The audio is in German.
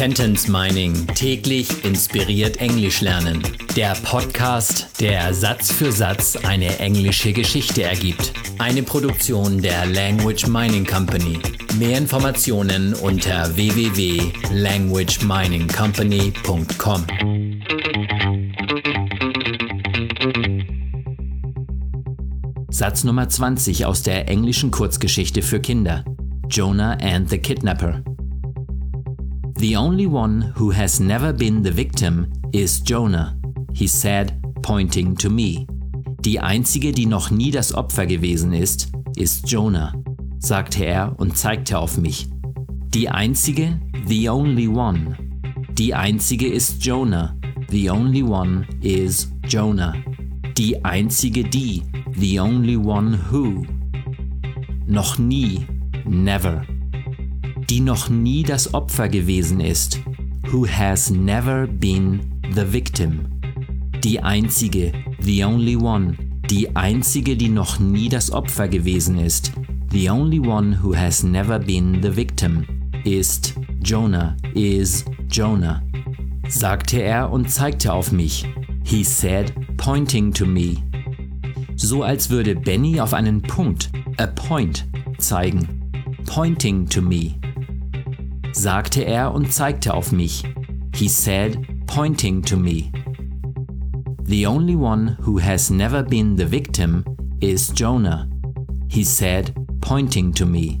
Sentence Mining täglich inspiriert Englisch lernen. Der Podcast, der Satz für Satz eine englische Geschichte ergibt. Eine Produktion der Language Mining Company. Mehr Informationen unter www.languageminingcompany.com. Satz Nummer 20 aus der englischen Kurzgeschichte für Kinder. Jonah and the Kidnapper. The only one who has never been the victim is Jonah, he said, pointing to me. Die einzige, die noch nie das Opfer gewesen ist, ist Jonah, sagte er und zeigte auf mich. Die einzige, the only one. Die einzige ist Jonah, the only one is Jonah. Die einzige, die, the only one who. Noch nie, never die noch nie das Opfer gewesen ist, who has never been the victim. Die einzige, the only one, die einzige, die noch nie das Opfer gewesen ist, the only one who has never been the victim, ist Jonah, is Jonah. Sagte er und zeigte auf mich. He said, pointing to me. So als würde Benny auf einen Punkt, a point, zeigen. Pointing to me sagte er und zeigte auf mich. He said, pointing to me. The only one who has never been the victim is Jonah. He said, pointing to me.